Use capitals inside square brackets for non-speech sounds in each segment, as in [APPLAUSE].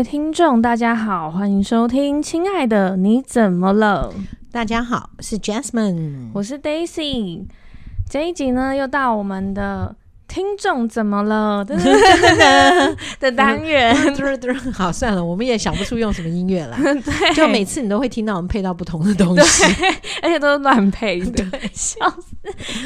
位听众，大家好，欢迎收听《亲爱的你怎么了》。大家好，我是 Jasmine，我是 Daisy。这一集呢，又到我们的。听众怎么了？[LAUGHS] 的单元，[LAUGHS] 好，算了，我们也想不出用什么音乐了。[LAUGHS] 对，就每次你都会听到我们配到不同的东西，而且都是乱配的，笑死。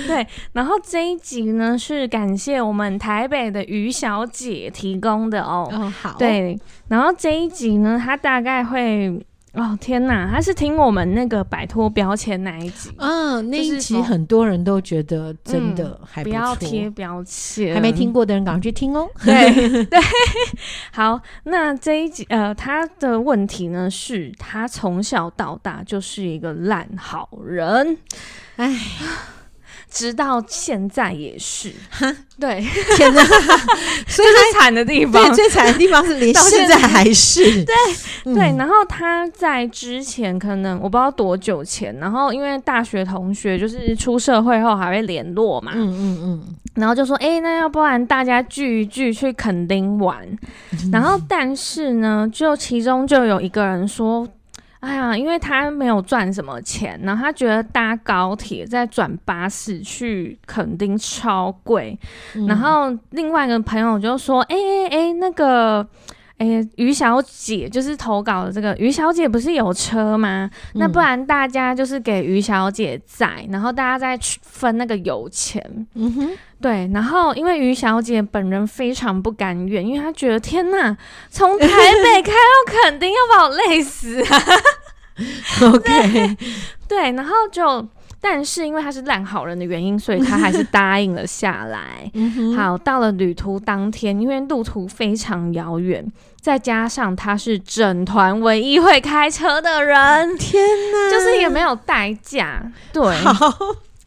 对，然后这一集呢，是感谢我们台北的于小姐提供的哦。哦，好。对，然后这一集呢，它大概会。哦天哪，他是听我们那个摆脱标签那一集，嗯，那一集很多人都觉得真的还不不要贴标签，还没听过的人赶快去听哦。对 [LAUGHS] 对，[LAUGHS] 好，那这一集呃，他的问题呢是他从小到大就是一个烂好人，哎。直到现在也是，哈，对，天哪，[LAUGHS] 所以最惨的地方，最惨的地方是连现在还是，[LAUGHS] 对、嗯、对。然后他在之前可能我不知道多久前，然后因为大学同学就是出社会后还会联络嘛，嗯嗯嗯，然后就说，哎、欸，那要不然大家聚一聚去垦丁玩，嗯、然后但是呢，就其中就有一个人说。哎呀，因为他没有赚什么钱，然后他觉得搭高铁再转巴士去垦丁超贵，嗯、然后另外一个朋友就说：“哎哎哎，那个，哎，于小姐就是投稿的这个于小姐不是有车吗？嗯、那不然大家就是给于小姐载，然后大家再分那个油钱。”嗯哼。对，然后因为于小姐本人非常不甘愿，因为她觉得天呐，从台北开到垦丁要把我累死啊！[LAUGHS] OK，[LAUGHS] 对，然后就，但是因为他是烂好人的原因，所以他还是答应了下来。[LAUGHS] 好，到了旅途当天，因为路途非常遥远，再加上他是整团唯一会开车的人，天呐，就是也没有代驾，对。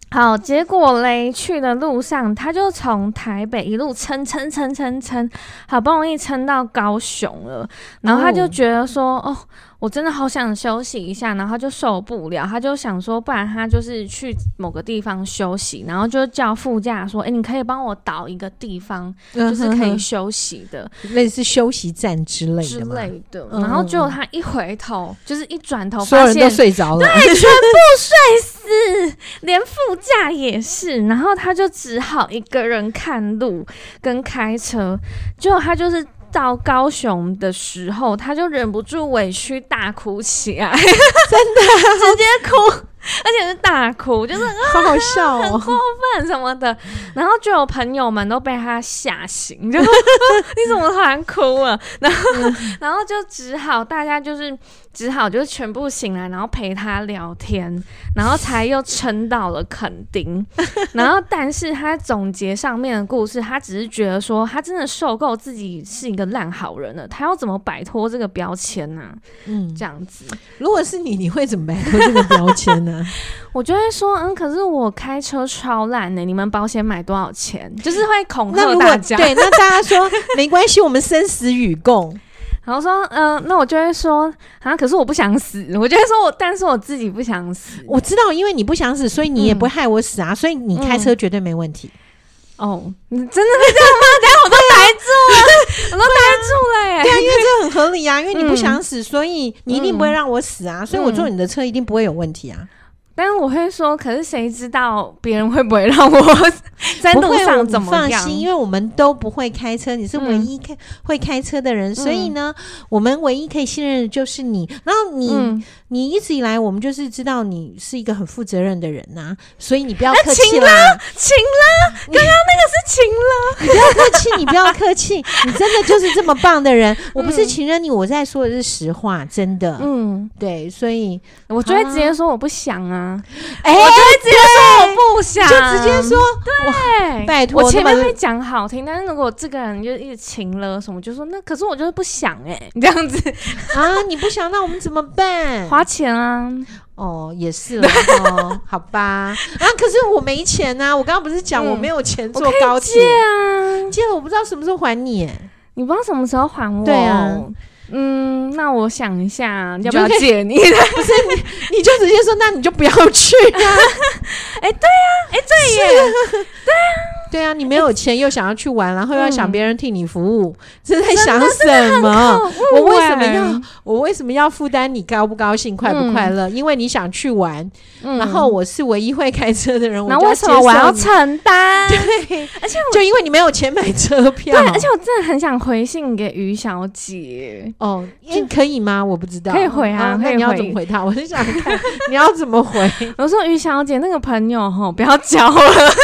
好，结果嘞，去的路上，他就从台北一路撑撑撑撑撑，好不容易撑到高雄了，然后他就觉得说，哦。哦我真的好想休息一下，然后他就受不了，他就想说，不然他就是去某个地方休息，然后就叫副驾说：“哎、欸，你可以帮我导一个地方，就是可以休息的，类似休息站之类的之类的。”然后结果他一回头，就是一转头，所有人都睡着了，对，[LAUGHS] 全部睡死，连副驾也是。然后他就只好一个人看路跟开车，结果他就是。到高雄的时候，他就忍不住委屈大哭起来，真的 [LAUGHS] 直接哭。[LAUGHS] 而且是大哭，就是好好笑哦，很过分什么的，然后就有朋友们都被他吓醒，就 [LAUGHS] 你怎么突然哭了？然后，然后就只好大家就是只好就是全部醒来，然后陪他聊天，然后才又撑到了垦丁。[LAUGHS] 然后，但是他总结上面的故事，他只是觉得说他真的受够自己是一个烂好人了，他要怎么摆脱这个标签呢？嗯，这样子，如果是你，你会怎么摆脱这个标签呢？[LAUGHS] 我就会说，嗯，可是我开车超烂的，你们保险买多少钱？就是会恐吓大家。对，那大家说没关系，我们生死与共。[LAUGHS] 然后说，嗯、呃，那我就会说，啊，可是我不想死。我就会说我，但是我自己不想死。我知道，因为你不想死，所以你也不会害我死啊。嗯、所以你开车绝对没问题。嗯、哦，你真的是这样吗？等下我都呆住了，我都呆住了耶。对啊，因为这很合理啊，因为你不想死，所以你一定不会让我死啊。所以我坐你的车一定不会有问题啊。但是我会说，可是谁知道别人会不会让我 [LAUGHS] 在路上怎么样？放心，因为我们都不会开车，你是唯一开、嗯、会开车的人，所以呢，嗯、我们唯一可以信任的就是你。然后你，嗯、你一直以来，我们就是知道你是一个很负责任的人呐、啊，所以你不要客气啦，晴了，刚刚那个是情了，你不要客气，你不要客气，你真的就是这么棒的人。[LAUGHS] 我不是情人你，我在说的是实话，真的。嗯，对，所以我就会直接说我不想啊。哎，我就会直接说我不想，就直接说，对，拜托，我前面会讲好听，但是如果这个人就一直情了什么，就说那可是我就是不想哎，[LAUGHS] 这样子。啊，你不想，那我们怎么办？花钱啊，哦，也是了，哦，好吧，啊，可是我没钱啊，我刚刚不是讲我没有钱坐高铁。啊，借了我不知道什么时候还你，你不知道什么时候还我，对啊。嗯，那我想一下，要不要借你？[LAUGHS] 不是你，你就直接说，那你就不要去啊！[LAUGHS] 哎、欸，对呀、啊，哎、欸，对耶，对呀、啊。[LAUGHS] 对啊，你没有钱又想要去玩，然后又要想别人替你服务，[LAUGHS] 是在想什么？我为什么要我为什么要负担你高不高兴、快不快乐？因为你想去玩，然后我是唯一会开车的人，我为什么我要承担？对，而且就因为你没有钱买车票，对，而且我真的很想回信给于小姐哦，可以吗？我不知道，可以回啊，可以。你要怎么回他？我是想看你要怎么回。我说于小姐那个朋友哈，不要交了，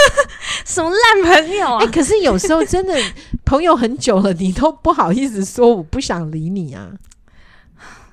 [LAUGHS] 什么烂朋友啊！哎、欸，可是有时候真的 [LAUGHS] 朋友很久了，你都不好意思说我不想理你啊，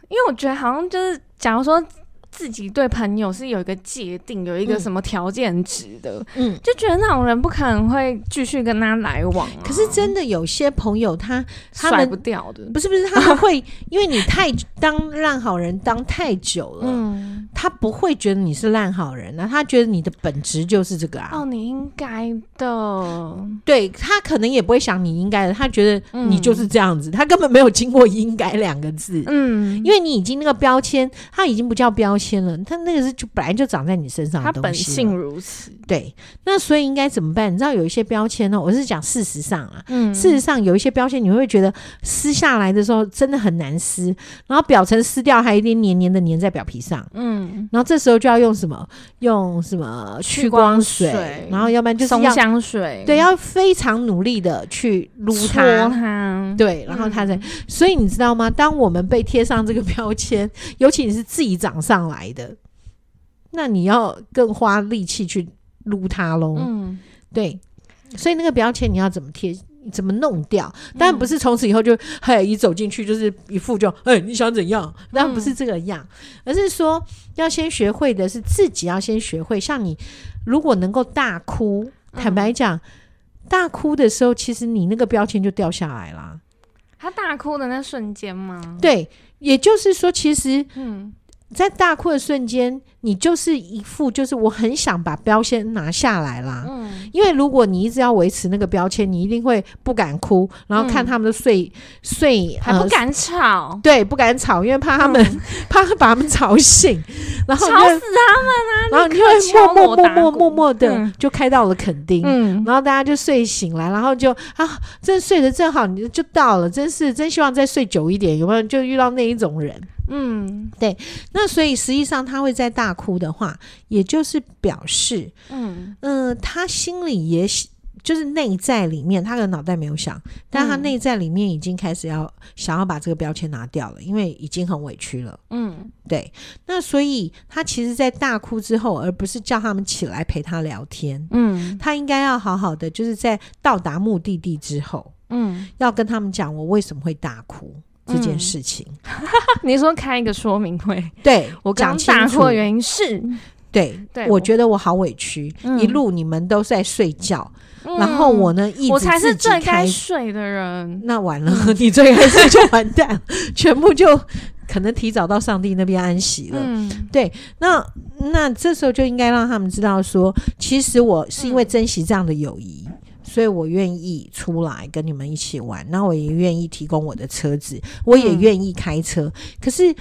因为我觉得好像就是，假如说。自己对朋友是有一个界定，有一个什么条件值的，嗯，就觉得那种人不可能会继续跟他来往啊。可是真的有些朋友他，他甩不掉的，不是不是，他们会 [LAUGHS] 因为你太当烂好人当太久了，嗯，他不会觉得你是烂好人啊，他觉得你的本质就是这个啊。哦，你应该的，对，他可能也不会想你应该的，他觉得你就是这样子，他根本没有经过应该两个字，嗯，因为你已经那个标签，他已经不叫标签。签了，他那个是就本来就长在你身上的东西，他本性如此。对，那所以应该怎么办？你知道有一些标签呢？我是讲事实上啊，嗯，事实上有一些标签，你会觉得撕下来的时候真的很难撕，然后表层撕掉还有一点黏黏的黏在表皮上，嗯，然后这时候就要用什么？用什么去光水？光水然后要不然就是松香水，对，要非常努力的去撸它，它对，然后它才。嗯、所以你知道吗？当我们被贴上这个标签，尤其你是自己长上来。的，那你要更花力气去撸它喽。嗯，对，所以那个标签你要怎么贴，怎么弄掉？当然不是从此以后就嘿一走进去就是一副就哎你想怎样？当然不是这个样，而是说要先学会的是自己要先学会。像你如果能够大哭，坦白讲，大哭的时候，其实你那个标签就掉下来了。他大哭的那瞬间吗？对，也就是说，其实嗯。在大哭的瞬间，你就是一副就是我很想把标签拿下来啦。嗯，因为如果你一直要维持那个标签，你一定会不敢哭，然后看他们的睡睡还不敢吵，对，不敢吵，因为怕他们 [LAUGHS] 怕把他们吵醒，然后吵死他们啊！然后你就会默默默默默默的就开到了垦丁，嗯，然后大家就睡醒来，然后就啊，真睡得正好，你就到了，真是真希望再睡久一点，有没有？就遇到那一种人。嗯，对，那所以实际上他会在大哭的话，也就是表示，嗯。嗯、呃，他心里也就是内在里面，他的脑袋没有想，但他内在里面已经开始要、嗯、想要把这个标签拿掉了，因为已经很委屈了。嗯，对，那所以他其实，在大哭之后，而不是叫他们起来陪他聊天，嗯，他应该要好好的，就是在到达目的地之后，嗯，要跟他们讲我为什么会大哭。这件事情，嗯、[LAUGHS] 你说开一个说明会？[LAUGHS] 对，我刚大哭的原因是，对，对我觉得我好委屈，嗯、一路你们都在睡觉，嗯、然后我呢，一直我才是最该睡的人，那完了，[LAUGHS] 你最该睡就完蛋，全部就可能提早到上帝那边安息了。嗯，对，那那这时候就应该让他们知道说，其实我是因为珍惜这样的友谊。嗯所以我愿意出来跟你们一起玩，那我也愿意提供我的车子，我也愿意开车。嗯、可是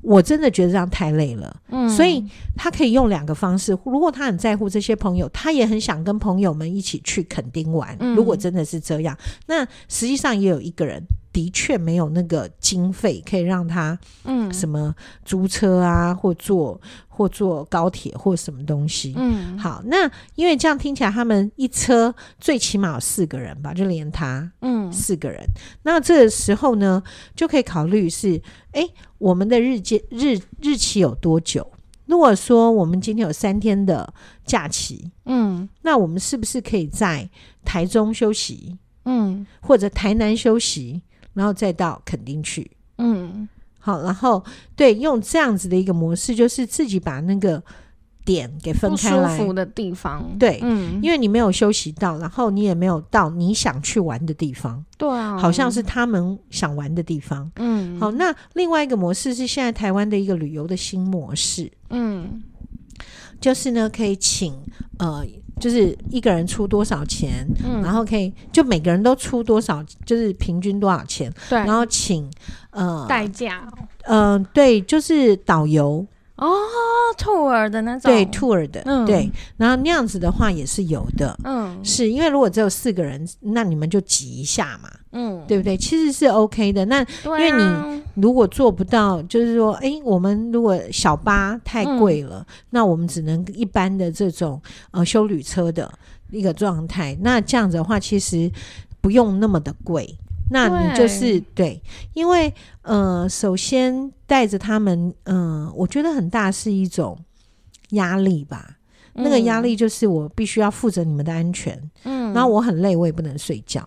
我真的觉得这样太累了，嗯，所以他可以用两个方式。如果他很在乎这些朋友，他也很想跟朋友们一起去垦丁玩。嗯、如果真的是这样，那实际上也有一个人。的确没有那个经费可以让他，嗯，什么租车啊，或坐或坐高铁或什么东西，嗯，好，那因为这样听起来，他们一车最起码有四个人吧，就连他，嗯，四个人。那这个时候呢，就可以考虑是，哎，我们的日间日日期有多久？如果说我们今天有三天的假期，嗯，那我们是不是可以在台中休息？嗯，或者台南休息？然后再到垦丁去，嗯，好，然后对，用这样子的一个模式，就是自己把那个点给分开来，舒服的地方，对，嗯，因为你没有休息到，然后你也没有到你想去玩的地方，对啊，好像是他们想玩的地方，嗯，好，那另外一个模式是现在台湾的一个旅游的新模式，嗯，就是呢可以请呃。就是一个人出多少钱，嗯，然后可以就每个人都出多少，就是平均多少钱，对，然后请呃代驾，嗯、呃，对，就是导游哦，，tour 的那种，对，tour 的，嗯、对，然后那样子的话也是有的，嗯，是因为如果只有四个人，那你们就挤一下嘛，嗯，对不对？其实是 OK 的。那、啊、因为你如果做不到，就是说，哎，我们如果小巴太贵了，嗯、那我们只能一般的这种呃修旅车的一个状态。那这样子的话，其实不用那么的贵。那你就是对，对，因为呃，首先带着他们，嗯、呃，我觉得很大是一种压力吧。嗯、那个压力就是我必须要负责你们的安全，嗯，然后我很累，我也不能睡觉。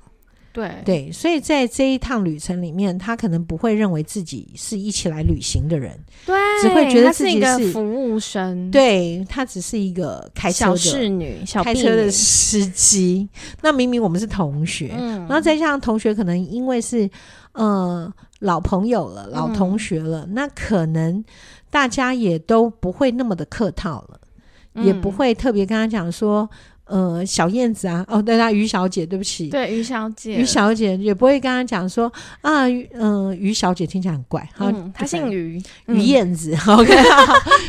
对。对，所以在这一趟旅程里面，他可能不会认为自己是一起来旅行的人，对，只会觉得自己是，是一个服务生，对，他只是一个开车的小侍女、小开车的司机。那明明我们是同学，嗯，然后再加上同学，可能因为是呃老朋友了、老同学了，嗯，那可能大家也都不会那么的客套了，嗯，也不会特别跟他讲说。呃，小燕子啊，哦，对，她于小姐，对不起，对，于小姐，于小姐也不会跟她讲说啊，嗯、呃，于小姐听起来很怪，好，她、嗯、姓于，于燕子，OK，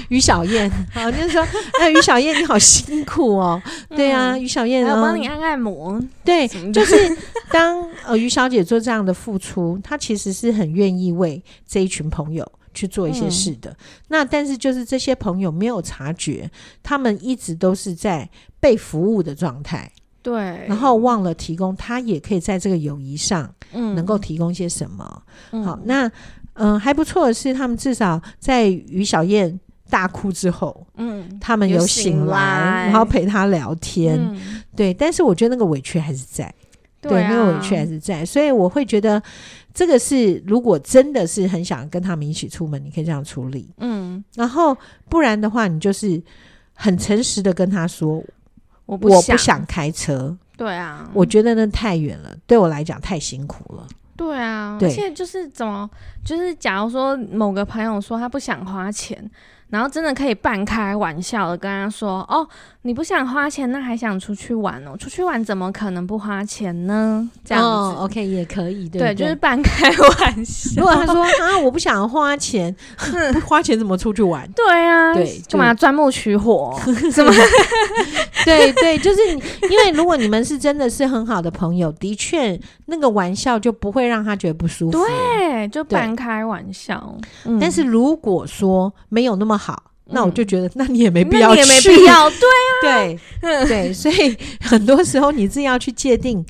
于小燕，好，就是说，哎，于小燕你好辛苦哦，嗯、对啊，于小燕，我帮你按按摩，对，就是当呃于小姐做这样的付出，她其实是很愿意为这一群朋友。去做一些事的，嗯、那但是就是这些朋友没有察觉，他们一直都是在被服务的状态，对，然后忘了提供，他也可以在这个友谊上，嗯，能够提供些什么。嗯、好，那嗯、呃、还不错的是，他们至少在于小燕大哭之后，嗯，他们有醒来，然后陪他聊天，嗯、对，但是我觉得那个委屈还是在。对，那个委屈还是在，所以我会觉得这个是，如果真的是很想跟他们一起出门，你可以这样处理，嗯，然后不然的话，你就是很诚实的跟他说，我不我不想开车，对啊，我觉得那太远了，对我来讲太辛苦了，对啊，对，而且就是怎么，就是假如说某个朋友说他不想花钱。然后真的可以半开玩笑的跟他说：“哦，你不想花钱，那还想出去玩哦？出去玩怎么可能不花钱呢？这样子、哦、OK 也可以，对，对，就是半开玩笑。[LAUGHS] 如果他说啊，我不想花钱，不 [LAUGHS] 花钱怎么出去玩？对啊，对，干嘛钻木取火？[LAUGHS] 什么？对对，就是因为如果你们是真的是很好的朋友，的确那个玩笑就不会让他觉得不舒服。对，就半开玩笑。嗯、但是如果说没有那么好，那我就觉得，[LAUGHS] 那你也没必要去，也没必要，对啊，对，嗯、对，所以很多时候你自己要去界定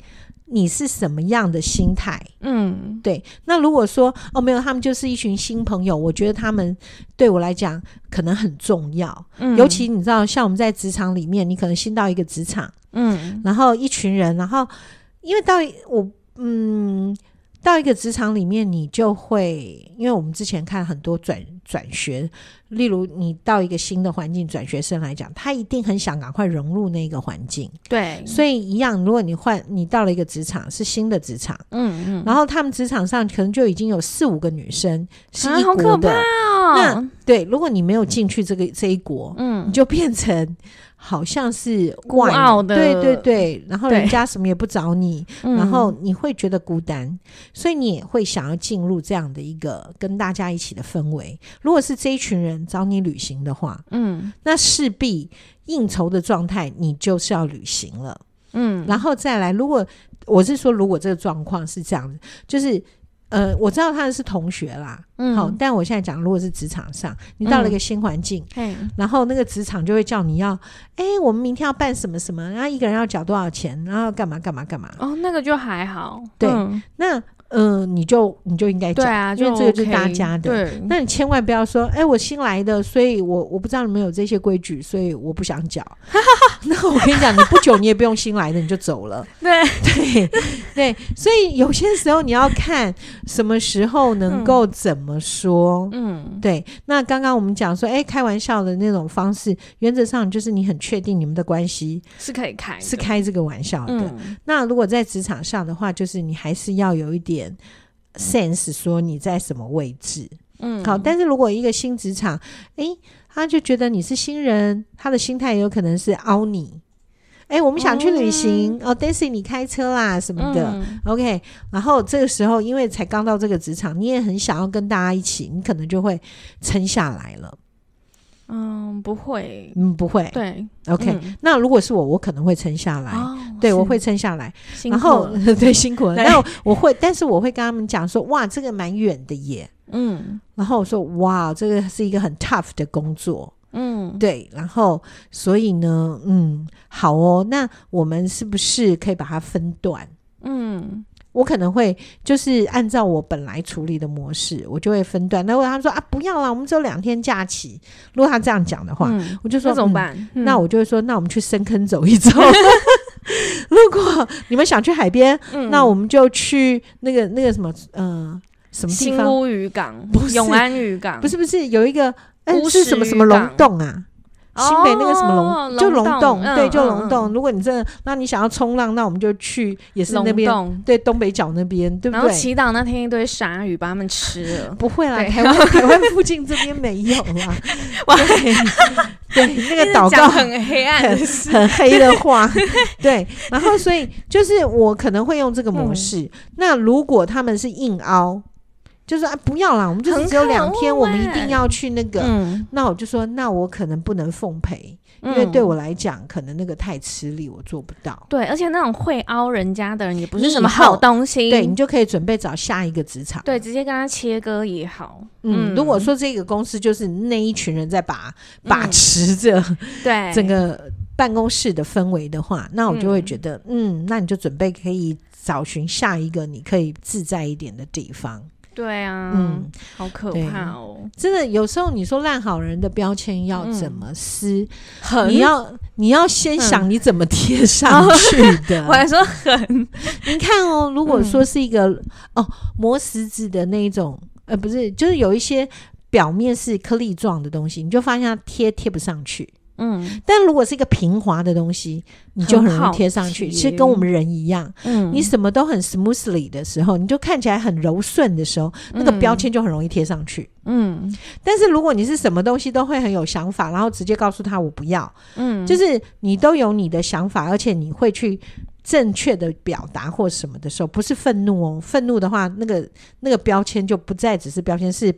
你是什么样的心态，嗯，对。那如果说哦，没有，他们就是一群新朋友，我觉得他们对我来讲可能很重要，嗯，尤其你知道，像我们在职场里面，你可能新到一个职场，嗯，然后一群人，然后因为到我，嗯。到一个职场里面，你就会，因为我们之前看很多转转学，例如你到一个新的环境，转学生来讲，他一定很想赶快融入那个环境。对，所以一样，如果你换，你到了一个职场，是新的职场，嗯嗯，然后他们职场上可能就已经有四五个女生是一国的，啊，哦，那对，如果你没有进去这个这一国，嗯，你就变成。好像是怪孤傲的，对对对，然后人家什么也不找你，然后你会觉得孤单，嗯、所以你也会想要进入这样的一个跟大家一起的氛围。如果是这一群人找你旅行的话，嗯，那势必应酬的状态，你就是要旅行了，嗯，然后再来，如果我是说，如果这个状况是这样子，就是。呃，我知道他们是同学啦，嗯，好，但我现在讲，如果是职场上，你到了一个新环境，嗯，然后那个职场就会叫你要，哎，我们明天要办什么什么，然后一个人要缴多少钱，然后干嘛干嘛干嘛，哦，那个就还好，对，嗯，那。嗯、呃，你就你就应该讲，对啊，因为这个就是大家的。对，那你千万不要说，哎、欸，我新来的，所以我我不知道你们有这些规矩，所以我不想缴。[LAUGHS] 那我跟你讲，你不久你也不用新来的，你就走了。[LAUGHS] [LAUGHS] 对对对，所以有些时候你要看什么时候能够怎么说。嗯，对。那刚刚我们讲说，哎、欸，开玩笑的那种方式，原则上就是你很确定你们的关系是可以开，是开这个玩笑的。嗯、那如果在职场上的话，就是你还是要有一点。Sense 说你在什么位置，嗯，好，但是如果一个新职场，诶、欸，他就觉得你是新人，他的心态也有可能是凹你，哎、欸，我们想去旅行，哦，哦，Daisy 你开车啦什么的、嗯、，OK，然后这个时候因为才刚到这个职场，你也很想要跟大家一起，你可能就会撑下来了。嗯，不会，嗯，不会。对，OK、嗯。那如果是我，我可能会撑下来。哦、对，我会撑下来。然后，[LAUGHS] 对，辛苦了。然后我会，但是我会跟他们讲说，哇，这个蛮远的耶。嗯。然后我说，哇，这个是一个很 tough 的工作。嗯，对。然后，所以呢，嗯，好哦，那我们是不是可以把它分段？嗯。我可能会就是按照我本来处理的模式，我就会分段。那如果他们说啊，不要了，我们只有两天假期。如果他这样讲的话，嗯、我就说怎么办？嗯、那我就会说，那我们去深坑走一走。[LAUGHS] 如果你们想去海边，嗯、那我们就去那个那个什么，呃，什么地方？新屋渔港，不是永安渔港，不是不是有一个，哎、欸，是什么什么龙洞啊？新北那个什么龙、哦、就龙洞，嗯、对，就龙洞。嗯、如果你真的，那你想要冲浪，那我们就去，也是那边，洞对，东北角那边，对不对？然后祈祷那天一堆鲨鱼把他们吃了，[LAUGHS] 不会啦，台湾 [LAUGHS] 台湾附近这边没有啦。[LAUGHS] 对，对，那个祷告很黑暗很，很黑的话，对。然后所以就是我可能会用这个模式。嗯、那如果他们是硬凹。就是啊，不要啦，我们就是只有两天，我们一定要去那个。嗯、那我就说，那我可能不能奉陪，嗯、因为对我来讲，可能那个太吃力，我做不到。对，而且那种会凹人家的人也不是什么好东西。对，你就可以准备找下一个职场。对，直接跟他切割也好。嗯，嗯如果说这个公司就是那一群人在把把持着，对整个办公室的氛围的话，那我就会觉得，嗯，嗯，那你就准备可以找寻下一个你可以自在一点的地方。对啊，嗯，好可怕哦！真的，有时候你说烂好人的标签要怎么撕？嗯、你要你要先想你怎么贴上去的。嗯、[LAUGHS] 我还说很，[LAUGHS] 你看哦，如果说是一个、嗯、哦磨石子的那一种，呃，不是，就是有一些表面是颗粒状的东西，你就发现它贴贴不上去。嗯，但如果是一个平滑的东西，你就很容易贴上去。其实跟我们人一样，嗯，你什么都很 smoothly 的时候，你就看起来很柔顺的时候，那个标签就很容易贴上去。嗯，但是如果你是什么东西都会很有想法，然后直接告诉他我不要，嗯，就是你都有你的想法，而且你会去正确的表达或什么的时候，不是愤怒哦，愤怒的话，那个那个标签就不再只是标签，是。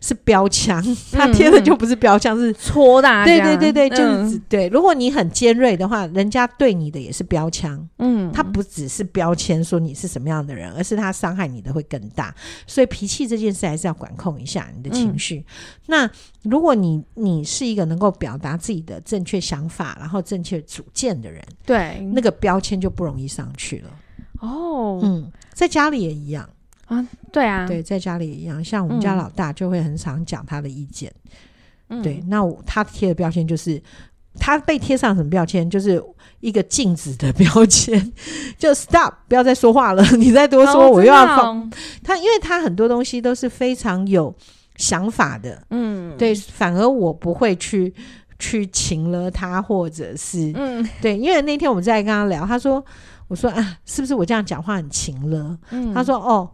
是标枪，他贴的就不是标枪，嗯、是戳的。对对对对，就是、嗯、对。如果你很尖锐的话，人家对你的也是标枪。嗯，他不只是标签说你是什么样的人，而是他伤害你的会更大。所以脾气这件事还是要管控一下你的情绪。嗯、那如果你你是一个能够表达自己的正确想法，然后正确主见的人，对，那个标签就不容易上去了。哦，嗯，在家里也一样。啊，对啊，对，在家里一样，像我们家老大就会很常讲他的意见。嗯、对，那我他贴的标签就是他被贴上什么标签，就是一个禁止的标签，就 stop，不要再说话了，你再多说我又要放。哦、他因为他很多东西都是非常有想法的，嗯，对，反而我不会去去擒了他，或者是嗯，对，因为那天我们在跟他聊，他说，我说啊，是不是我这样讲话很勤了？嗯，他说哦。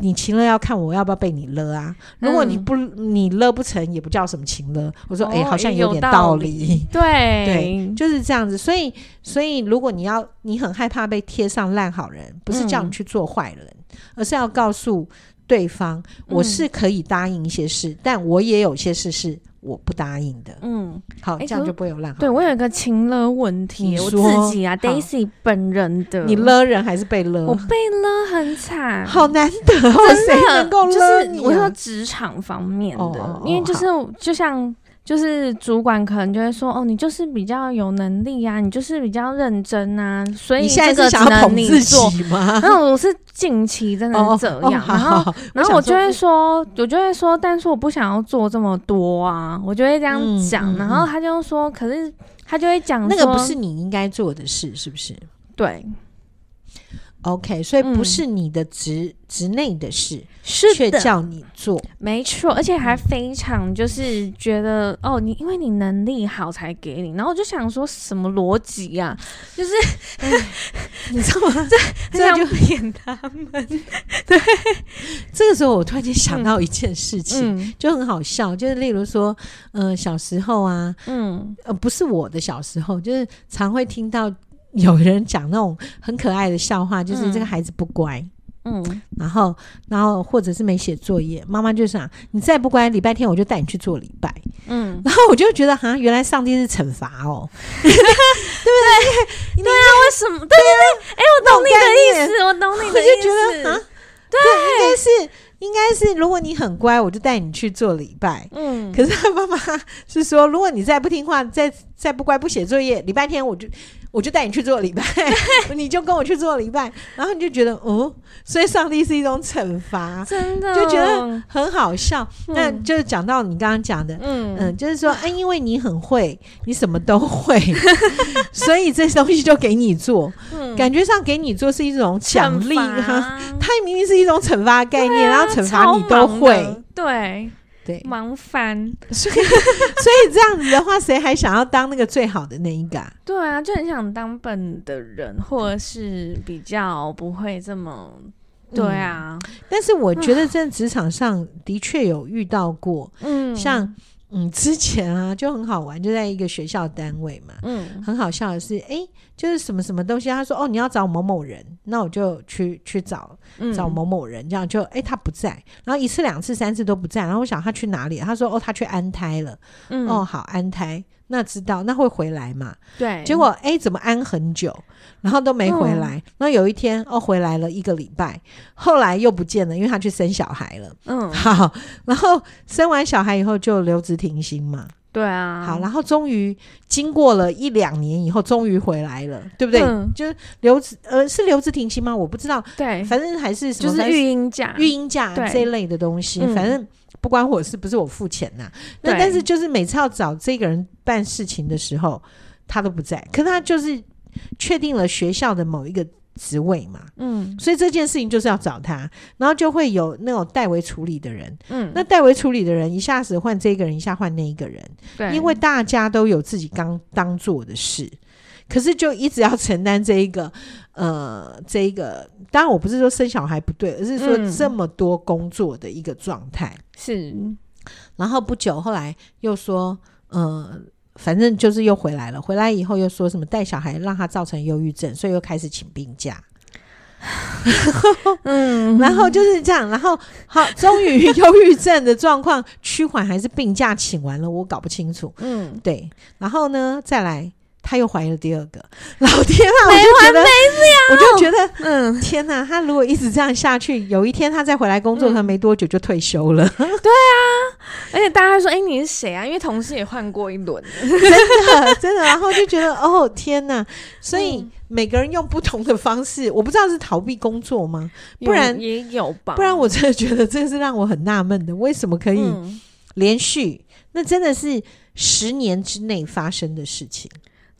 你情了要看我要不要被你勒啊？如果你不你勒不成，也不叫什么情勒。我说，哎、欸，好像有点道理。[LAUGHS] [LAUGHS] 对对，就是这样子。所以所以，如果你要你很害怕被贴上烂好人，不是叫你去做坏人，嗯、而是要告诉对方，我是可以答应一些事，嗯、但我也有些事是。我不答应的，嗯，好，这样就不会有烂好。对，我有一个情勒问题，我自己啊，Daisy 本人的，你勒人还是被勒？我被勒很惨，好难得，真的能够勒你？我说职场方面的，因为就是就像。就是主管可能就会说，哦，你就是比较有能力呀、啊，你就是比较认真啊，所以你现在是想要捧自己吗？然后我是近期真的是这样，然后然后我就会说，我就会说，但是我不想要做这么多啊，我就会这样讲，嗯、然后他就说，可是他就会讲，那个不是你应该做的事，是不是？对。OK，所以不是你的职职内的事，是却叫你做，没错，而且还非常就是觉得哦，你因为你能力好才给你，然后我就想说什么逻辑呀？[LAUGHS] 就是你知道吗？[LAUGHS] 这 [LAUGHS] 这样就骗他们。对，这个时候我突然间想到一件事情，就很好笑，就是例如说，呃，小时候啊，嗯，呃，不是我的小时候，就是常会听到。有人讲那种很可爱的笑话，就是这个孩子不乖，嗯，然后然后或者是没写作业，妈妈就想你再不乖，礼拜天我就带你去做礼拜。嗯，[LAUGHS] 然后我就觉得好像原来上帝是惩罚哦，[LAUGHS] 对不对？对啊，为什么？对对对，哎，我懂你的意思，我懂你的意思。我就觉得啊，对，应该是。应该是，如果你很乖，我就带你去做礼拜。嗯，可是他妈妈是说，如果你再不听话，再再不乖，不写作业，礼拜天我就。我就带你去做礼拜，[LAUGHS] 你就跟我去做礼拜，然后你就觉得哦，所以上帝是一种惩罚，真的。就觉得很好笑。嗯、那就是讲到你刚刚讲的，嗯。嗯，就是说，哎，因为你很会，你什么都会，[LAUGHS] 所以这些东西就给你做，嗯、感觉上给你做是一种奖励哈，它明明是一种惩罚概念，啊、然后惩罚你都会，对。对，忙翻，[LAUGHS] 所以所以这样子的话，谁还想要当那个最好的那一个？对啊，就很想当笨的人，或者是比较不会这么，对啊。嗯、但是我觉得在职场上的确有遇到过，嗯，像。嗯，之前啊就很好玩，就在一个学校单位嘛。嗯，很好笑的是，哎、欸，就是什么什么东西，他说哦，你要找某某人，那我就去去找找某某人，这样就哎、欸、他不在，然后一次两次三次都不在，然后我想他去哪里？他说哦，他去安胎了。嗯，哦好，安胎。那知道那会回来嘛？对，结果哎、欸，怎么安很久，然后都没回来？那、嗯、有一天哦，回来了一个礼拜，后来又不见了，因为他去生小孩了。嗯，[LAUGHS] 好，然后生完小孩以后就留职停薪嘛。对啊，好，然后终于经过了一两年以后，终于回来了，对不对？嗯、就是留职呃，是留职停薪吗？我不知道。对，反正还是什么就是育婴假、育婴假这一类的东西，对反正。不关我事，不是我付钱呐、啊。那但是就是每次要找这个人办事情的时候，他都不在。可是他就是确定了学校的某一个职位嘛，嗯，所以这件事情就是要找他，然后就会有那种代为处理的人，嗯，那代为处理的人一下子换这个人，一下换那一个人，对，因为大家都有自己刚当做的事。可是就一直要承担这一个，呃，这一个，当然我不是说生小孩不对，而是说这么多工作的一个状态。嗯、是，然后不久后来又说，呃，反正就是又回来了，回来以后又说什么带小孩让他造成忧郁症，所以又开始请病假。[LAUGHS] 嗯，然后就是这样，然后好，终于忧郁症的状况趋缓，还是病假请完了，我搞不清楚。嗯，对，然后呢，再来。他又怀了第二个，[LAUGHS] 老天啊！我就觉得，我就觉得，嗯，天哪！他如果一直这样下去，有一天他再回来工作，他没多久就退休了。[LAUGHS] 对啊，而且大家说：“哎，你是谁啊？”因为同事也换过一轮，真的，真的。然后就觉得，[LAUGHS] 哦，天哪！所以每个人用不同的方式，我不知道是逃避工作吗？不然也有吧？不然我真的觉得这是让我很纳闷的，为什么可以连续？那真的是十年之内发生的事情。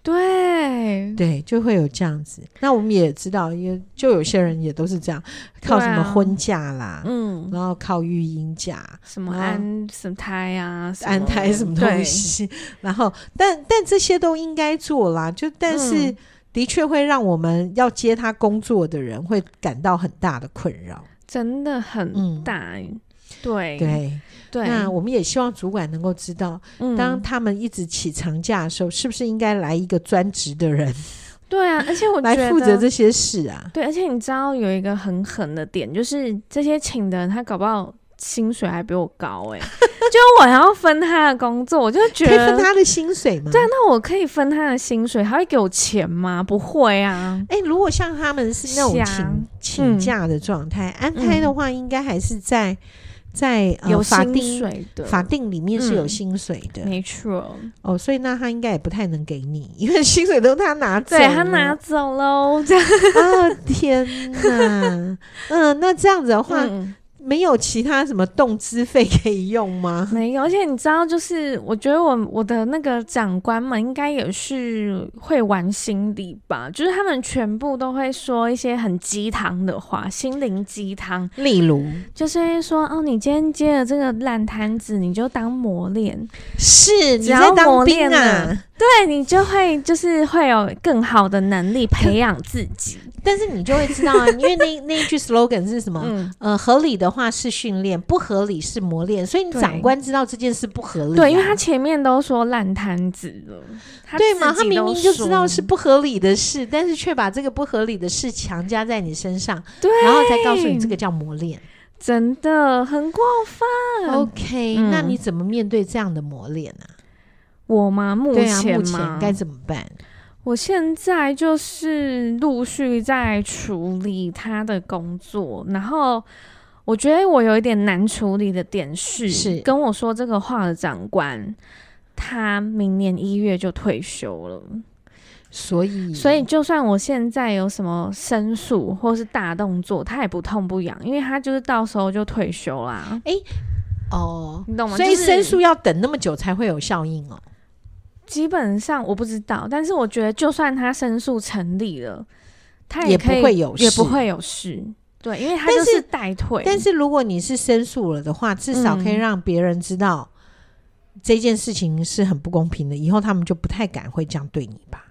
对对，就会有这样子。那我们也知道，也就有些人也都是这样，靠什么婚假啦，嗯，然后靠育婴假，什么安什么胎啊，安胎什么东西。然后，但但这些都应该做啦。就但是的确会让我们要接他工作的人会感到很大的困扰，真的很大。对对。对那我们也希望主管能够知道，嗯、当他们一直起长假的时候，是不是应该来一个专职的人？对啊，[LAUGHS] 而且我来负责这些事啊。对，而且你知道有一个很狠的点，就是这些请的人，他搞不好薪水还比我高哎、欸。[LAUGHS] 就我要分他的工作，我就觉得可以分他的薪水吗？对，那我可以分他的薪水，他会给我钱吗？不会啊。哎、欸，如果像他们是那种请请假的状态，嗯、安胎的话，应该还是在。在、呃、有薪水的法定里面是有薪水的，嗯、没错。哦，所以那他应该也不太能给你，因为薪水都他拿走，对他拿走喽。这 [LAUGHS] 样啊，天哪！嗯，那这样子的话。嗯没有其他什么动资费可以用吗？没有，而且你知道，就是我觉得我我的那个长官们应该也是会玩心理吧，就是他们全部都会说一些很鸡汤的话，心灵鸡汤。例如，就是说哦，你今天接了这个烂摊子，你就当磨练，是你在当兵啊？对你就会就是会有更好的能力培养自己。但是你就会知道啊，[LAUGHS] 因为那那一句 slogan 是什么？嗯、呃，合理的话是训练，不合理是磨练。所以你长官知道这件事不合理、啊，对，因为他前面都说烂摊子了，对吗？他明明就知道是不合理的事，但是却把这个不合理的事强加在你身上，对，然后才告诉你这个叫磨练，真的很过分。OK，、嗯、那你怎么面对这样的磨练呢、啊？我吗？目前吗？对啊、目前该怎么办？我现在就是陆续在处理他的工作，然后我觉得我有一点难处理的点是，是跟我说这个话的长官，他明年一月就退休了，所以所以就算我现在有什么申诉或是大动作，他也不痛不痒，因为他就是到时候就退休啦。哎、欸，哦，你懂吗？所以申诉要等那么久才会有效应哦。基本上我不知道，但是我觉得，就算他申诉成立了，他也不会有事，也不会有事。对，因为他就是代退。但是如果你是申诉了的话，至少可以让别人知道这件事情是很不公平的，以后他们就不太敢会这样对你吧？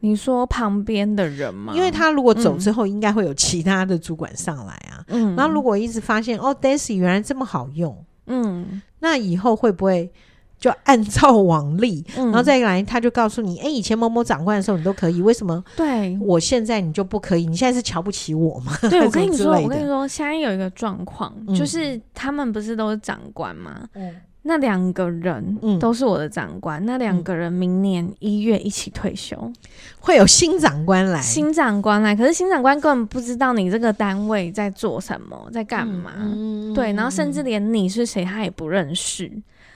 你说旁边的人吗？因为他如果走之后，应该会有其他的主管上来啊。嗯，然后如果一直发现哦，Daisy 原来这么好用，嗯，那以后会不会？就按照往例，嗯、然后再来，他就告诉你：哎、欸，以前某某长官的时候你都可以，为什么？对，我现在你就不可以？你现在是瞧不起我吗？对，[LAUGHS] 我跟你说，我跟你说，现在有一个状况，嗯、就是他们不是都是长官吗？嗯、那两个人都是我的长官，嗯、那两个人明年一月一起退休，会有新长官来，新长官来，可是新长官根本不知道你这个单位在做什么，在干嘛？嗯、对，然后甚至连你是谁他也不认识。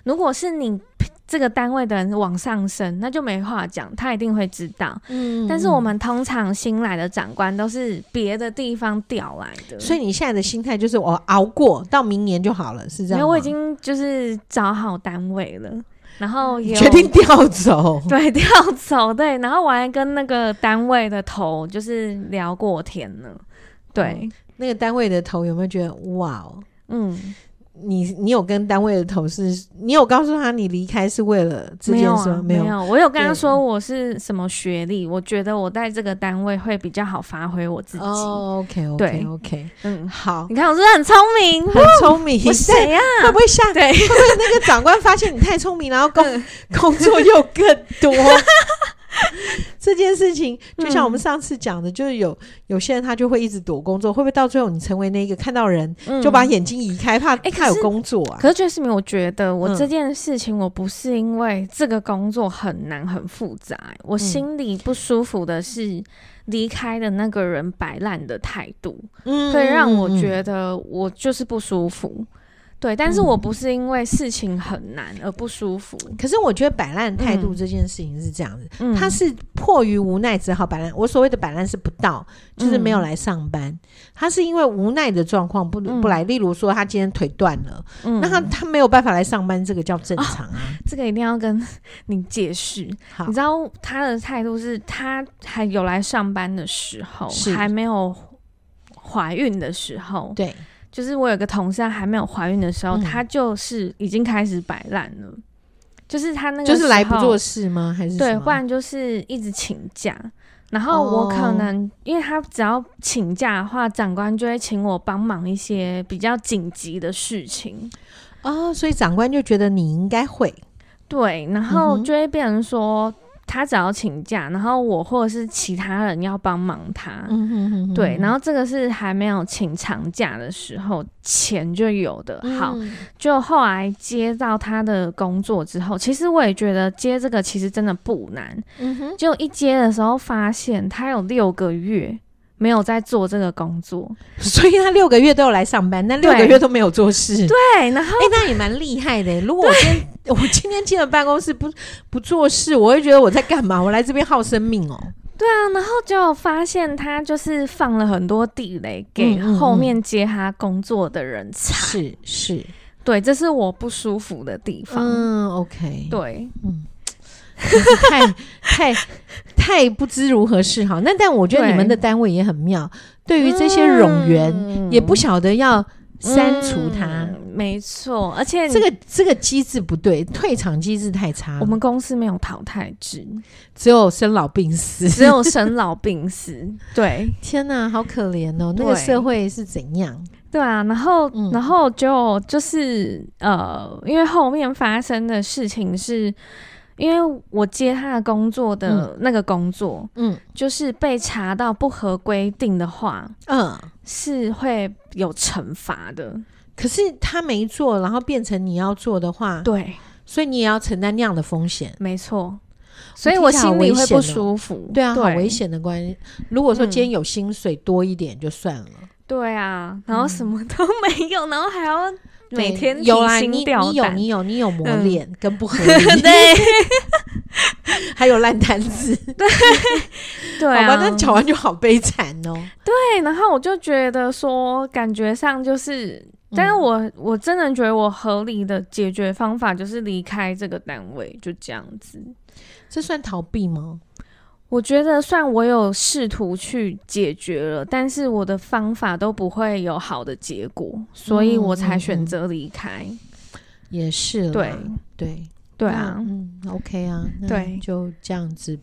如果是你这个单位的人往上升，那就没话讲，他一定会知道。嗯，但是我们通常新来的长官都是别的地方调来的，所以你现在的心态就是我熬过到明年就好了，是这样吗？因为我已经就是找好单位了，然后也决定调走，[LAUGHS] 对，调走，对，然后我还跟那个单位的头就是聊过天呢，对，嗯，那个单位的头有没有觉得哇哦，嗯。你你有跟单位的同事，你有告诉他你离开是为了这件事吗？没有，啊，没有，没有。我有跟他说我是什么学历，我觉得我在这个单位会比较好发挥我自己。哦，OK，OK，OK，okay, okay, okay. 嗯，好。你看我是不是很聪明？很聪明。我谁呀？会不会吓？对，会不会那个长官发现你太聪明，然后工工作又更多？[LAUGHS] [LAUGHS] 这件事情就像我们上次讲的，嗯、就是有有些人他就会一直躲工作，会不会到最后你成为那个看到人就把眼睛移开，怕他有工作啊？可是，确实没，我觉得我这件事情我不是因为这个工作很难很复杂，我心里不舒服的是离开的那个人摆烂的态度，嗯，会让我觉得我就是不舒服。对，但是我不是因为事情很难而不舒服。嗯、可是我觉得摆烂态度这件事情是这样子，嗯、他是迫于无奈只好摆烂。我所谓的摆烂是不到，就是没有来上班。嗯、他是因为无奈的状况不不来。嗯、例如说他今天腿断了，嗯、那他他没有办法来上班，这个叫正常啊。哦、这个一定要跟 [LAUGHS] 你解释。好你知道他的态度是他还有来上班的时候，还没有怀孕的时候，对。就是我有个同事，还没有怀孕的时候，嗯、他就是已经开始摆烂了。就是她那个就是来不做事吗？还是对，不然就是一直请假。然后我可能、哦、因为他只要请假的话，长官就会请我帮忙一些比较紧急的事情。哦，所以长官就觉得你应该会对，然后就会变成说。他只要请假，然后我或者是其他人要帮忙他，嗯、哼哼哼对，然后这个是还没有请长假的时候钱就有的。好，嗯、就后来接到他的工作之后，其实我也觉得接这个其实真的不难。嗯哼，就一接的时候发现他有六个月没有在做这个工作，[LAUGHS] 所以他六个月都有来上班，但六个月都没有做事。对，然后哎、欸，那也蛮厉害的。如果我今天我今天进了办公室不不做事，我会觉得我在干嘛？我来这边耗生命哦。对啊，然后就发现他就是放了很多地雷给后面接他工作的人踩。是是，对，这是我不舒服的地方。嗯，OK，对，嗯，太太太不知如何是好。那但我觉得你们的单位也很妙，对于这些冗员也不晓得要删除他。没错，而且这个这个机制不对，退场机制太差。我们公司没有淘汰制，只有生老病死，只有生老病死。[LAUGHS] 对，天哪，好可怜哦！那个社会是怎样？对啊，然后，嗯、然后就就是呃，因为后面发生的事情是。因为我接他的工作的那个工作，嗯，就是被查到不合规定的话，嗯，是会有惩罚的。可是他没做，然后变成你要做的话，对，所以你也要承担那样的风险。没错，所以我心里会不舒服。对啊，好危险的关系。如果说今天有薪水多一点就算了。对啊，然后什么都没有，然后还要。每天有啊，你你有你有你有磨练跟不合 [LAUGHS] 理，对，[LAUGHS] 还有烂摊子，[LAUGHS] 对对，好吧，那讲完就好悲惨哦。对，然后我就觉得说，感觉上就是，但是我我真的觉得我合理的解决方法就是离开这个单位，就这样子。这算逃避吗？我觉得算我有试图去解决了，但是我的方法都不会有好的结果，所以我才选择离开。嗯嗯嗯、也是，对对对啊，嗯，OK 啊，对，就这样子。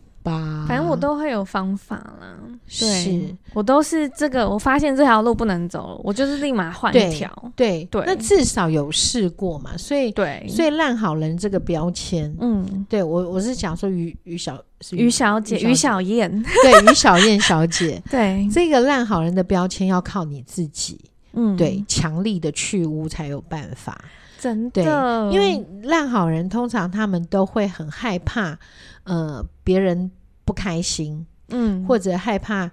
反正我都会有方法啦，对，我都是这个，我发现这条路不能走了，我就是立马换一条。对对，那至少有试过嘛，所以对，所以烂好人这个标签，嗯，对我我是想说于于小于小姐于小燕，对于小燕小姐，[LAUGHS] 对。这个烂好人的标签要靠你自己，嗯，对，强力的去污才有办法，真的，因为烂好人通常他们都会很害怕，呃，别人。不开心，嗯，或者害怕，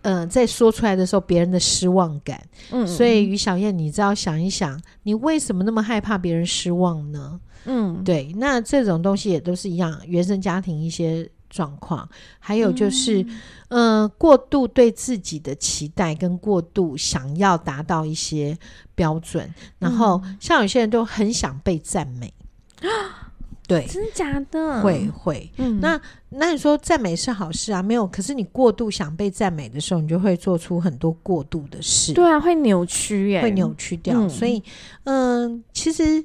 嗯、呃，在说出来的时候，别人的失望感，嗯，所以于小燕，你只要想一想，你为什么那么害怕别人失望呢？嗯，对，那这种东西也都是一样，原生家庭一些状况，还有就是，嗯、呃，过度对自己的期待跟过度想要达到一些标准，然后像有些人都很想被赞美。[GASPS] 嗯对，真的假的？会会，嗯，那那你说赞美是好事啊？没有，可是你过度想被赞美的时候，你就会做出很多过度的事。对啊，会扭曲耶，会扭曲掉。嗯、所以，嗯、呃，其实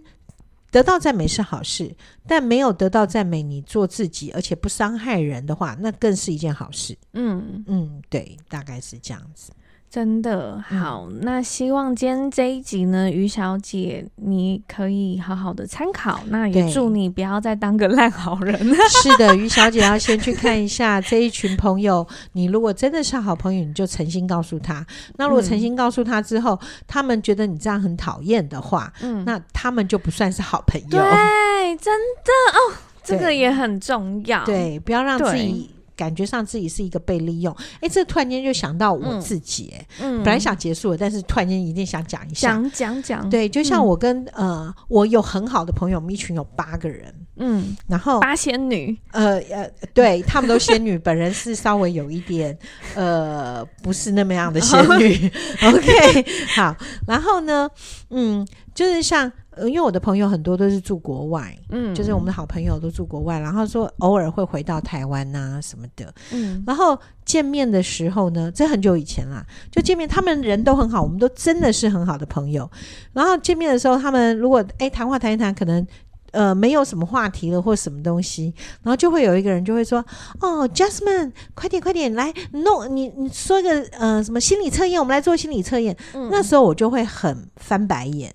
得到赞美是好事，但没有得到赞美，你做自己而且不伤害人的话，那更是一件好事。嗯嗯，对，大概是这样子。真的好，嗯、那希望今天这一集呢，于小姐你可以好好的参考。那也祝你不要再当个烂好人。[LAUGHS] 是的，于小姐要先去看一下这一群朋友。你如果真的是好朋友，你就诚心告诉他。那如果诚心告诉他之后，嗯、他们觉得你这样很讨厌的话，嗯，那他们就不算是好朋友。对，真的哦，这个也很重要。对，不要让自己。感觉上自己是一个被利用，哎，这突然间就想到我自己，哎，嗯，本来想结束了，但是突然间一定想讲一下，讲讲讲，对，就像我跟呃，我有很好的朋友，我们一群有八个人，嗯，然后八仙女，呃呃，对，他们都仙女，本人是稍微有一点，[LAUGHS] 呃，不是那么样的 [LAUGHS] 仙女，OK，好，然后呢，嗯，就是像。呃，因为我的朋友很多都是住国外，嗯，就是我们的好朋友都住国外，然后说偶尔会回到台湾呐什么的，嗯，然后见面的时候呢，这很久以前啦，就见面，他们人都很好，我们都真的是很好的朋友。然后见面的时候，他们如果哎谈话谈一谈，可能呃没有什么话题了或什么东西，然后就会有一个人就会说：“哦，Jasmine，快点快点来弄你你说一个呃什么心理测验，我们来做心理测验。”嗯，那时候我就会很翻白眼。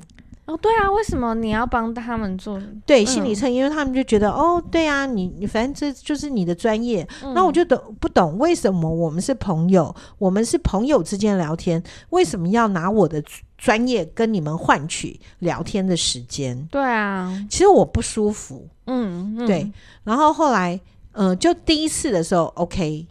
哦，对啊，为什么你要帮他们做？对，心理测，因为他们就觉得，哦，对啊，你你反正这就是你的专业，那、嗯、我就懂不懂为什么我们是朋友，我们是朋友之间聊天，为什么要拿我的专业跟你们换取聊天的时间？对啊，其实我不舒服，嗯，嗯对。然后后来，嗯、呃，就第一次的时候，OK，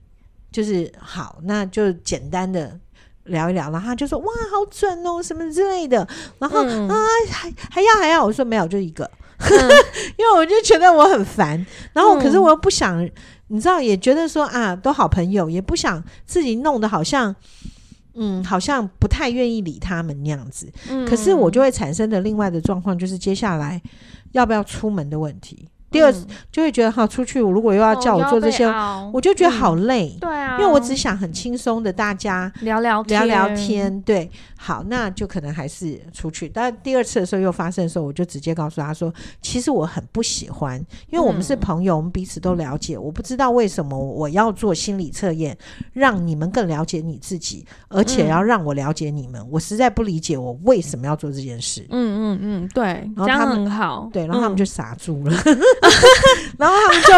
就是好，那就简单的。聊一聊，然后他就说：“哇，好准哦，什么之类的。”然后、嗯、啊，还还要还要，我说没有，就一个，嗯、[LAUGHS] 因为我就觉得我很烦。然后可是我又不想，嗯、你知道，也觉得说啊，都好朋友，也不想自己弄得好像，嗯，好像不太愿意理他们那样子。嗯、可是我就会产生的另外的状况，就是接下来要不要出门的问题。第二次就会觉得哈，出去如果又要叫我做这些，我就觉得好累。对啊，因为我只想很轻松的大家聊聊聊聊天。对，好，那就可能还是出去。但第二次的时候又发生的时候，我就直接告诉他说，其实我很不喜欢，因为我们是朋友，我们彼此都了解。我不知道为什么我要做心理测验，让你们更了解你自己，而且要让我了解你们。我实在不理解我为什么要做这件事。嗯嗯嗯，对，这样很好。对，然后他们就傻住了。[LAUGHS] 然后他们就，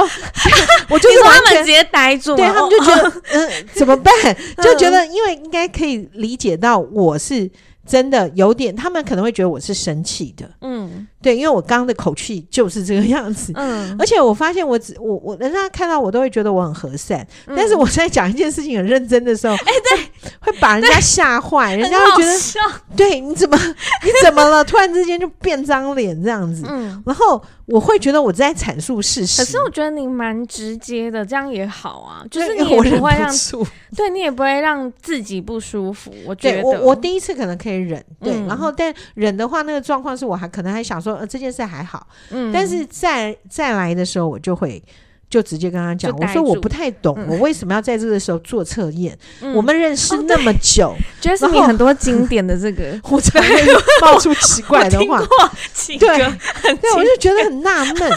[LAUGHS] 我就说他们直接呆住，对，他们就觉得，嗯，怎么办？就觉得，因为应该可以理解到我是。真的有点，他们可能会觉得我是生气的，嗯，对，因为我刚刚的口气就是这个样子，嗯，而且我发现我只我我人家看到我都会觉得我很和善，嗯、但是我在讲一件事情很认真的时候，哎、欸，对，会把人家吓坏，人家会觉得，对，你怎么你怎么了？突然之间就变张脸这样子，嗯，然后。我会觉得我在阐述事实，可是我觉得你蛮直接的，这样也好啊，就是你也不会让，对你也不会让自己不舒服。我觉得我我第一次可能可以忍，对，嗯、然后但忍的话，那个状况是我还可能还想说，呃，这件事还好，嗯，但是再再来的时候，我就会。就直接跟他讲，我说我不太懂，我为什么要在这个时候做测验？我们认识那么久，觉得是你很多经典的这个，[LAUGHS] 我才会冒出奇怪的话。[LAUGHS] 对，对，我就觉得很纳闷。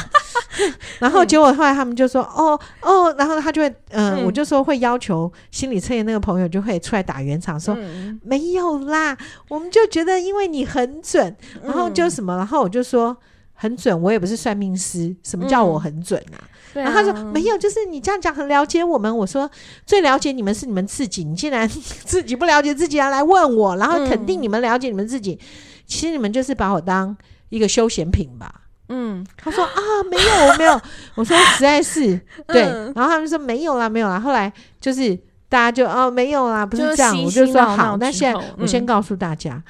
[LAUGHS] 然后结果后来他们就说：“哦哦。”然后他就会，嗯，我就说会要求心理测验那个朋友就会出来打圆场，说没有啦，我们就觉得因为你很准，然后就什么，然后我就说很准，我也不是算命师，什么叫我很准啊？然后他说没有，就是你这样讲很了解我们。我说最了解你们是你们自己，你竟然 [LAUGHS] 自己不了解自己，要来问我，然后肯定你们了解你们自己。其实你们就是把我当一个休闲品吧。嗯，他说啊，没有没有。[LAUGHS] 我说实在是对，然后他们说没有啦没有啦。后来就是大家就哦没有啦，不是这样。我就说好，那现在我先告诉大家。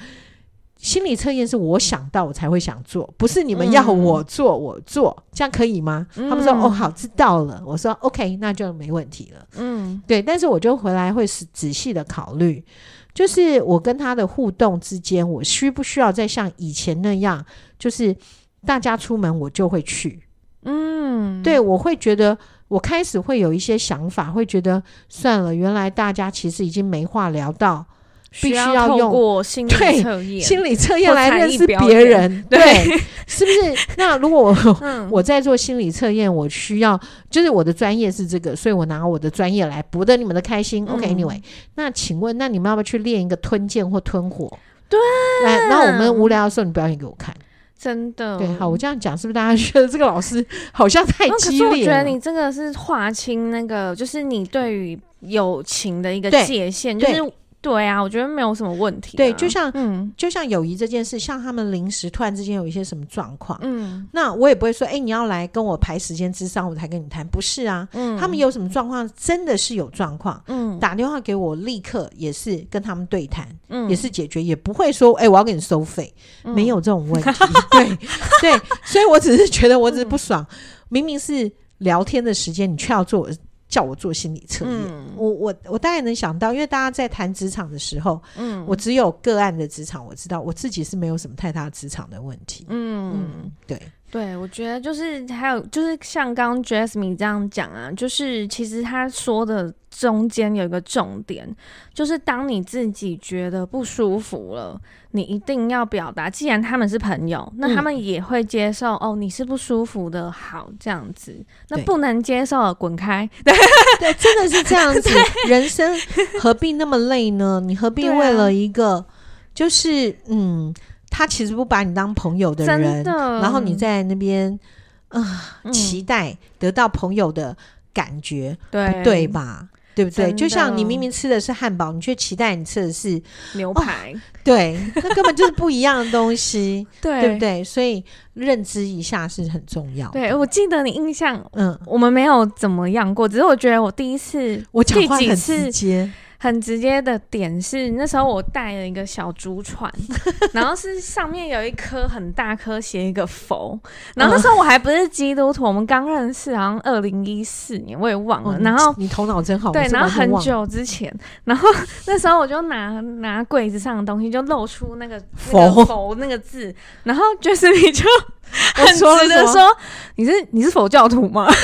心理测验是我想到我才会想做，不是你们要我做、嗯、我做，这样可以吗？嗯、他们说哦好，知道了。我说 OK，那就没问题了。嗯，对，但是我就回来会仔细的考虑，就是我跟他的互动之间，我需不需要再像以前那样，就是大家出门我就会去。嗯，对，我会觉得我开始会有一些想法，会觉得算了，原来大家其实已经没话聊到。必须要用过心理测验，心理测验来认识别人，[LAUGHS] 对，对是不是？那如果我、嗯、[LAUGHS] 我在做心理测验，我需要就是我的专业是这个，所以我拿我的专业来博得你们的开心。嗯、OK，Anyway，、okay, 那请问，那你们要不要去练一个吞剑或吞火？对，来，那我们无聊的时候，你表演给我看。真的，对，好，我这样讲是不是大家觉得这个老师 [LAUGHS] 好像太激烈了？可是我觉得你这个是划清那个，就是你对于友情的一个界限，就是。对啊，我觉得没有什么问题。对，就像嗯，就像友谊这件事，像他们临时突然之间有一些什么状况，嗯，那我也不会说，哎，你要来跟我排时间之上，我才跟你谈，不是啊，嗯，他们有什么状况，真的是有状况，嗯，打电话给我，立刻也是跟他们对谈，嗯，也是解决，也不会说，哎，我要给你收费，没有这种问题，[LAUGHS] 对对，所以我只是觉得我只是不爽，明明是聊天的时间，你却要做。叫我做心理测验，嗯、我我我大概能想到，因为大家在谈职场的时候，嗯，我只有个案的职场，我知道我自己是没有什么太大职场的问题，嗯，嗯对。对，我觉得就是还有就是像刚刚 Jasmine 这样讲啊，就是其实他说的中间有一个重点，就是当你自己觉得不舒服了，你一定要表达。既然他们是朋友，那他们也会接受、嗯、哦，你是不舒服的，好这样子。那不能接受，滚开。对，[LAUGHS] 对，真的是这样子。人生何必那么累呢？你何必为了一个，啊、就是嗯。他其实不把你当朋友的人，的然后你在那边啊、呃，期待得到朋友的感觉，对、嗯、对吧？对不对？的就像你明明吃的是汉堡，你却期待你吃的是牛排，哦、对，那根本就是不一样的东西，[LAUGHS] 对，对不对？所以认知一下是很重要。对，我记得你印象，嗯，我们没有怎么样过，只是我觉得我第一次，我讲话很直接。很直接的点是，那时候我带了一个小竹船，然后是上面有一颗很大颗写一个佛，然后那时候我还不是基督徒，我们刚认识，好像二零一四年，我也忘了。然后你头脑真好，对，然后很久之前，然后那时候我就拿拿柜子上的东西，就露出那个佛佛那个字，然后就是你就 [LAUGHS] 我说直的说，你是你是佛教徒吗？[LAUGHS]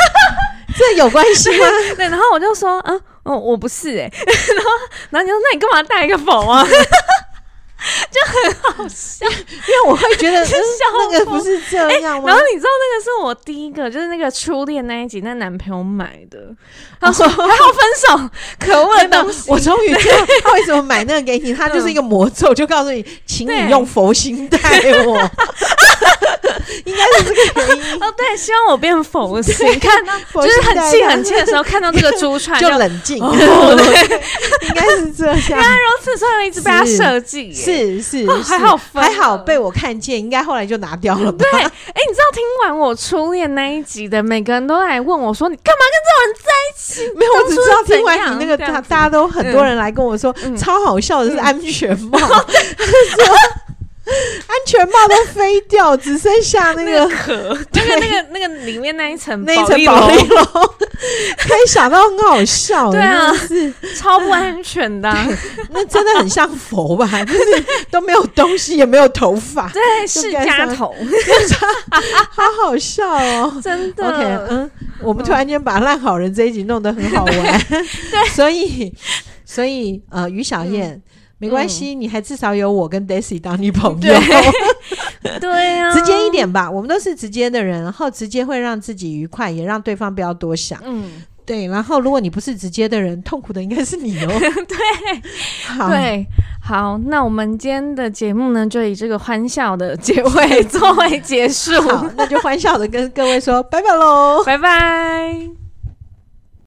这有关系吗？对，然后我就说，嗯，哦，我不是哎、[LAUGHS] 欸，然后然后你说，那你干嘛带一个否啊？[LAUGHS] 就很好笑，因为我会觉得、[LAUGHS] 嗯、那个不是这样、欸。然后你知道那个是我第一个，就是那个初恋那一集，那男朋友买的。他说还好分手，可恶的东西。我终于知道他为什么买那个给你，他就是一个魔咒，就告诉你，请你用佛心待我。[LAUGHS] 应该是这个原因 [LAUGHS] 哦，对，希望我变佛系，看到 [LAUGHS] 就是很气很气的时候，看到这个珠串就冷静。对，应该是这样。原来如此，所以一直被他设计。是是，还好还好被我看见，应该后来就拿掉了吧。对，哎，你知道听完我初恋那一集的，每个人都来问我说：“你干嘛跟这种人在一起？”没有，我只知道听完你那个，大大家都很多人来跟我说，超好笑的是安全帽。[LAUGHS] 安全帽都飞掉，只剩下那个壳，[LAUGHS] 那个那个那个里面那一层那一层保利龙，可以想到很好笑，对啊，是。超不安全的，[LAUGHS] 那真的很像佛吧？就是都没有东西，也没有头发，对，释迦头，好好笑哦，真的。OK，嗯，我们突然间把烂好人这一集弄得很好玩，对，所以所以呃，于小燕。没关系，嗯、你还至少有我跟 Daisy 当女朋友。对，[LAUGHS] 对啊，直接一点吧，我们都是直接的人，然后直接会让自己愉快，也让对方不要多想。嗯，对。然后，如果你不是直接的人，痛苦的应该是你哦。[LAUGHS] 对，好，对，好，那我们今天的节目呢，就以这个欢笑的结尾 [LAUGHS] 作为结束。好，那就欢笑的跟各位说拜拜喽，拜拜。